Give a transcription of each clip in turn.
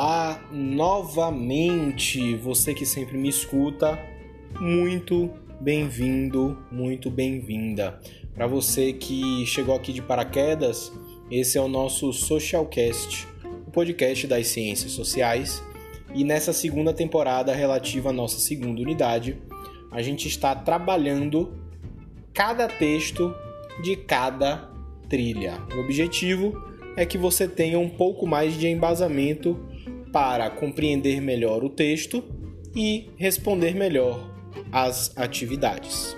Olá novamente, você que sempre me escuta, muito bem-vindo, muito bem-vinda. Para você que chegou aqui de paraquedas, esse é o nosso Socialcast, o podcast das ciências sociais. E nessa segunda temporada relativa à nossa segunda unidade, a gente está trabalhando cada texto de cada trilha. O objetivo é que você tenha um pouco mais de embasamento para compreender melhor o texto e responder melhor às atividades.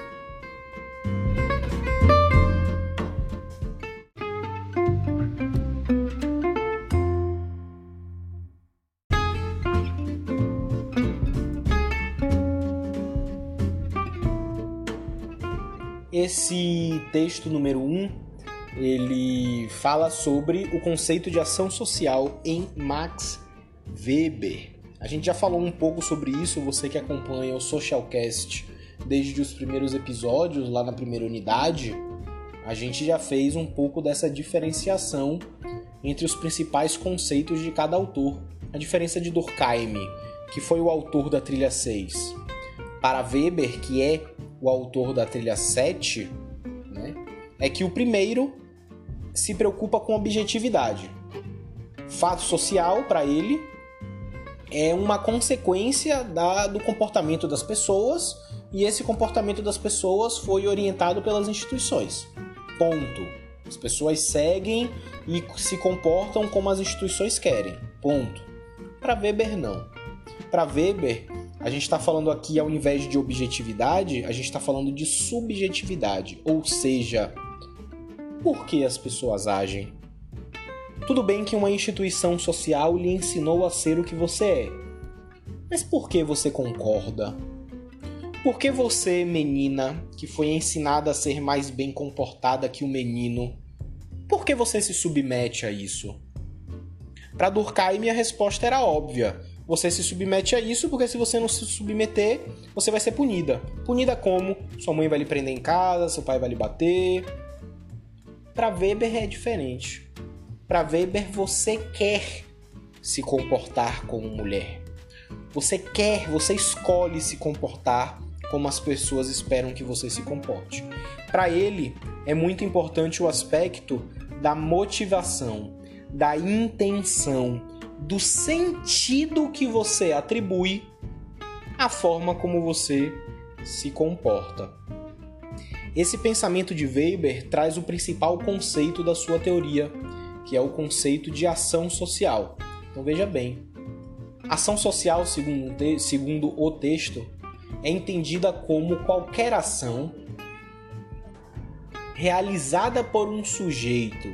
Esse texto número 1 um ele fala sobre o conceito de ação social em Max Weber. A gente já falou um pouco sobre isso, você que acompanha o Socialcast desde os primeiros episódios, lá na primeira unidade, a gente já fez um pouco dessa diferenciação entre os principais conceitos de cada autor. A diferença de Durkheim, que foi o autor da trilha 6, para Weber, que é o autor da trilha 7, né, é que o primeiro se preocupa com objetividade. Fato social, para ele, é uma consequência da, do comportamento das pessoas e esse comportamento das pessoas foi orientado pelas instituições. Ponto. As pessoas seguem e se comportam como as instituições querem. Ponto. Para Weber, não. Para Weber, a gente está falando aqui, ao invés de objetividade, a gente está falando de subjetividade, ou seja, por que as pessoas agem. Tudo bem que uma instituição social lhe ensinou a ser o que você é. Mas por que você concorda? Por que você, menina, que foi ensinada a ser mais bem comportada que o menino, por que você se submete a isso? Para Durkheim, a resposta era óbvia. Você se submete a isso porque se você não se submeter, você vai ser punida. Punida como? Sua mãe vai lhe prender em casa, seu pai vai lhe bater, para Weber é diferente. Para Weber, você quer se comportar como mulher. Você quer, você escolhe se comportar como as pessoas esperam que você se comporte. Para ele, é muito importante o aspecto da motivação, da intenção, do sentido que você atribui à forma como você se comporta. Esse pensamento de Weber traz o principal conceito da sua teoria, que é o conceito de ação social. Então veja bem, ação social, segundo, segundo o texto, é entendida como qualquer ação realizada por um sujeito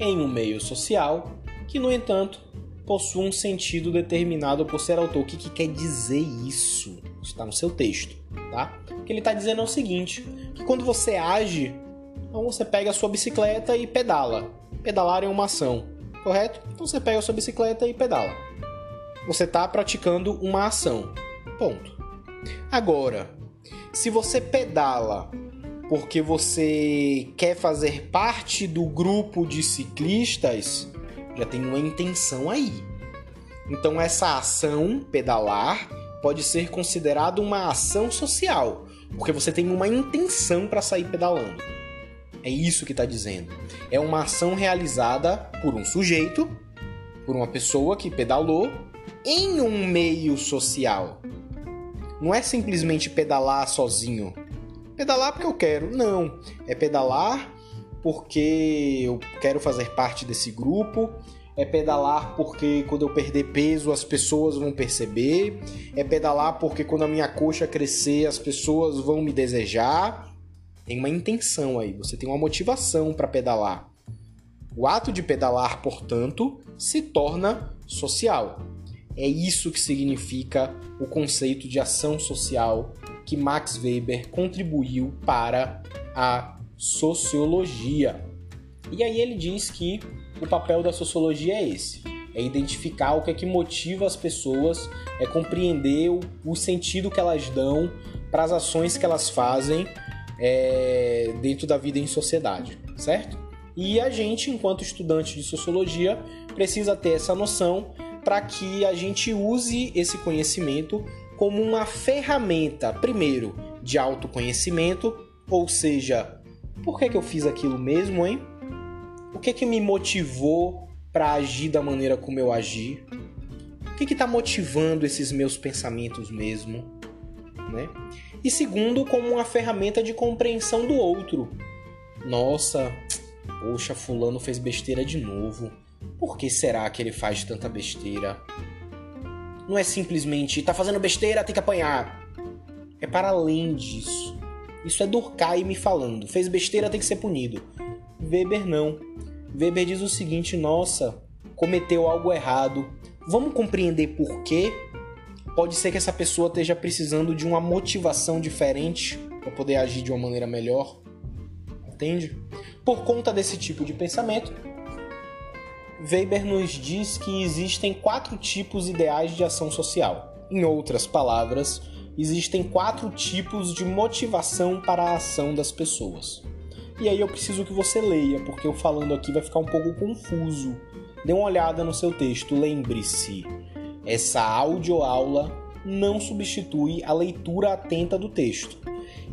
em um meio social que, no entanto, possui um sentido determinado por ser autor. O que, que quer dizer isso? Está no seu texto, tá? O que ele está dizendo é o seguinte: que quando você age, então você pega a sua bicicleta e pedala. Pedalar é uma ação, correto? Então você pega a sua bicicleta e pedala. Você está praticando uma ação. Ponto. Agora, se você pedala porque você quer fazer parte do grupo de ciclistas, já tem uma intenção aí. Então essa ação, pedalar, pode ser considerado uma ação social, porque você tem uma intenção para sair pedalando. É isso que está dizendo. É uma ação realizada por um sujeito, por uma pessoa que pedalou em um meio social. Não é simplesmente pedalar sozinho. Pedalar porque eu quero. Não. É pedalar porque eu quero fazer parte desse grupo, é pedalar porque quando eu perder peso as pessoas vão perceber, é pedalar porque quando a minha coxa crescer as pessoas vão me desejar. Tem uma intenção aí, você tem uma motivação para pedalar. O ato de pedalar, portanto, se torna social. É isso que significa o conceito de ação social que Max Weber contribuiu para a sociologia. E aí ele diz que o papel da sociologia é esse: é identificar o que é que motiva as pessoas, é compreender o, o sentido que elas dão para as ações que elas fazem é, dentro da vida em sociedade, certo? E a gente, enquanto estudante de sociologia, precisa ter essa noção para que a gente use esse conhecimento como uma ferramenta, primeiro, de autoconhecimento, ou seja, por que, que eu fiz aquilo mesmo, hein? O que que me motivou para agir da maneira como eu agi? O que está motivando esses meus pensamentos mesmo? Né? E segundo, como uma ferramenta de compreensão do outro. Nossa, poxa, fulano fez besteira de novo. Por que será que ele faz tanta besteira? Não é simplesmente tá fazendo besteira, tem que apanhar. É para além disso. Isso é Durkheim me falando. Fez besteira, tem que ser punido. Weber não. Weber diz o seguinte: nossa, cometeu algo errado. Vamos compreender por quê? Pode ser que essa pessoa esteja precisando de uma motivação diferente para poder agir de uma maneira melhor. Entende? Por conta desse tipo de pensamento, Weber nos diz que existem quatro tipos ideais de ação social. Em outras palavras, existem quatro tipos de motivação para a ação das pessoas. E aí eu preciso que você leia, porque eu falando aqui vai ficar um pouco confuso. Dê uma olhada no seu texto, lembre-se. Essa audioaula não substitui a leitura atenta do texto.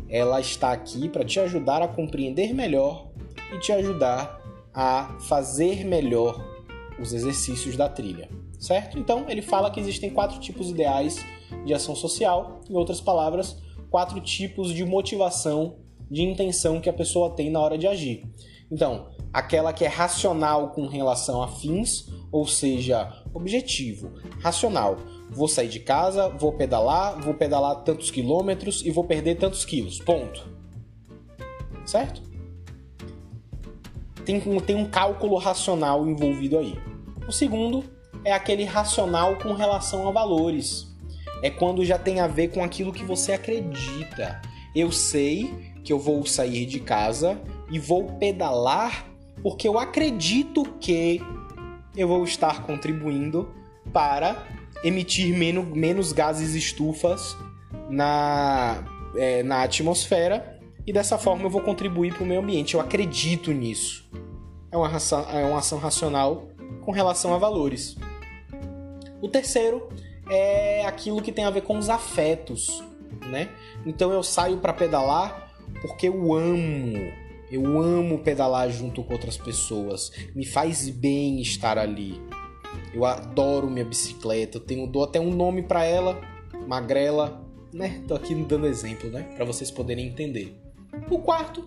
Ela está aqui para te ajudar a compreender melhor e te ajudar a fazer melhor os exercícios da trilha, certo? Então, ele fala que existem quatro tipos ideais de ação social, em outras palavras, quatro tipos de motivação, de intenção que a pessoa tem na hora de agir. Então, aquela que é racional com relação a fins, ou seja, objetivo, racional. Vou sair de casa, vou pedalar, vou pedalar tantos quilômetros e vou perder tantos quilos. Ponto. Certo? Tem, tem um cálculo racional envolvido aí. O segundo é aquele racional com relação a valores. É quando já tem a ver com aquilo que você acredita. Eu sei que eu vou sair de casa e vou pedalar porque eu acredito que eu vou estar contribuindo para emitir menos, menos gases estufas na, é, na atmosfera e dessa forma eu vou contribuir para o meio ambiente. Eu acredito nisso. É uma, é uma ação racional com relação a valores. O terceiro é aquilo que tem a ver com os afetos, né? Então eu saio para pedalar porque eu amo. Eu amo pedalar junto com outras pessoas. Me faz bem estar ali. Eu adoro minha bicicleta. Eu tenho dou até um nome para ela, Magrela, né? Tô aqui dando exemplo, né, para vocês poderem entender. O quarto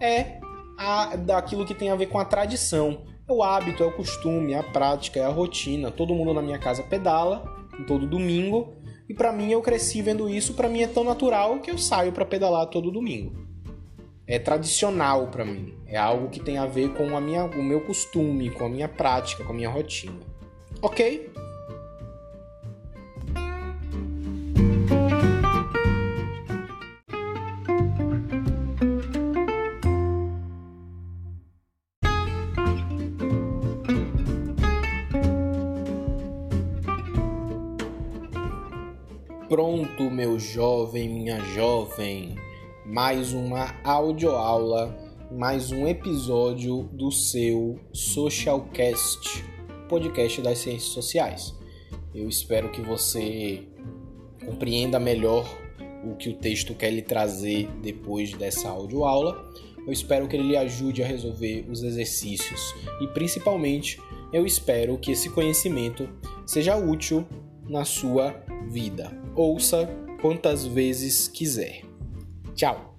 é a, daquilo que tem a ver com a tradição. É o hábito, é o costume, é a prática, é a rotina. Todo mundo na minha casa pedala todo domingo. E para mim eu cresci vendo isso, para mim é tão natural que eu saio para pedalar todo domingo. É tradicional para mim, é algo que tem a ver com a minha, o meu costume, com a minha prática, com a minha rotina. OK? Pronto, meu jovem, minha jovem, mais uma audioaula, mais um episódio do seu Socialcast, podcast das ciências sociais. Eu espero que você compreenda melhor o que o texto quer lhe trazer depois dessa audioaula. Eu espero que ele lhe ajude a resolver os exercícios e principalmente eu espero que esse conhecimento seja útil na sua vida. Ouça quantas vezes quiser. Tchau!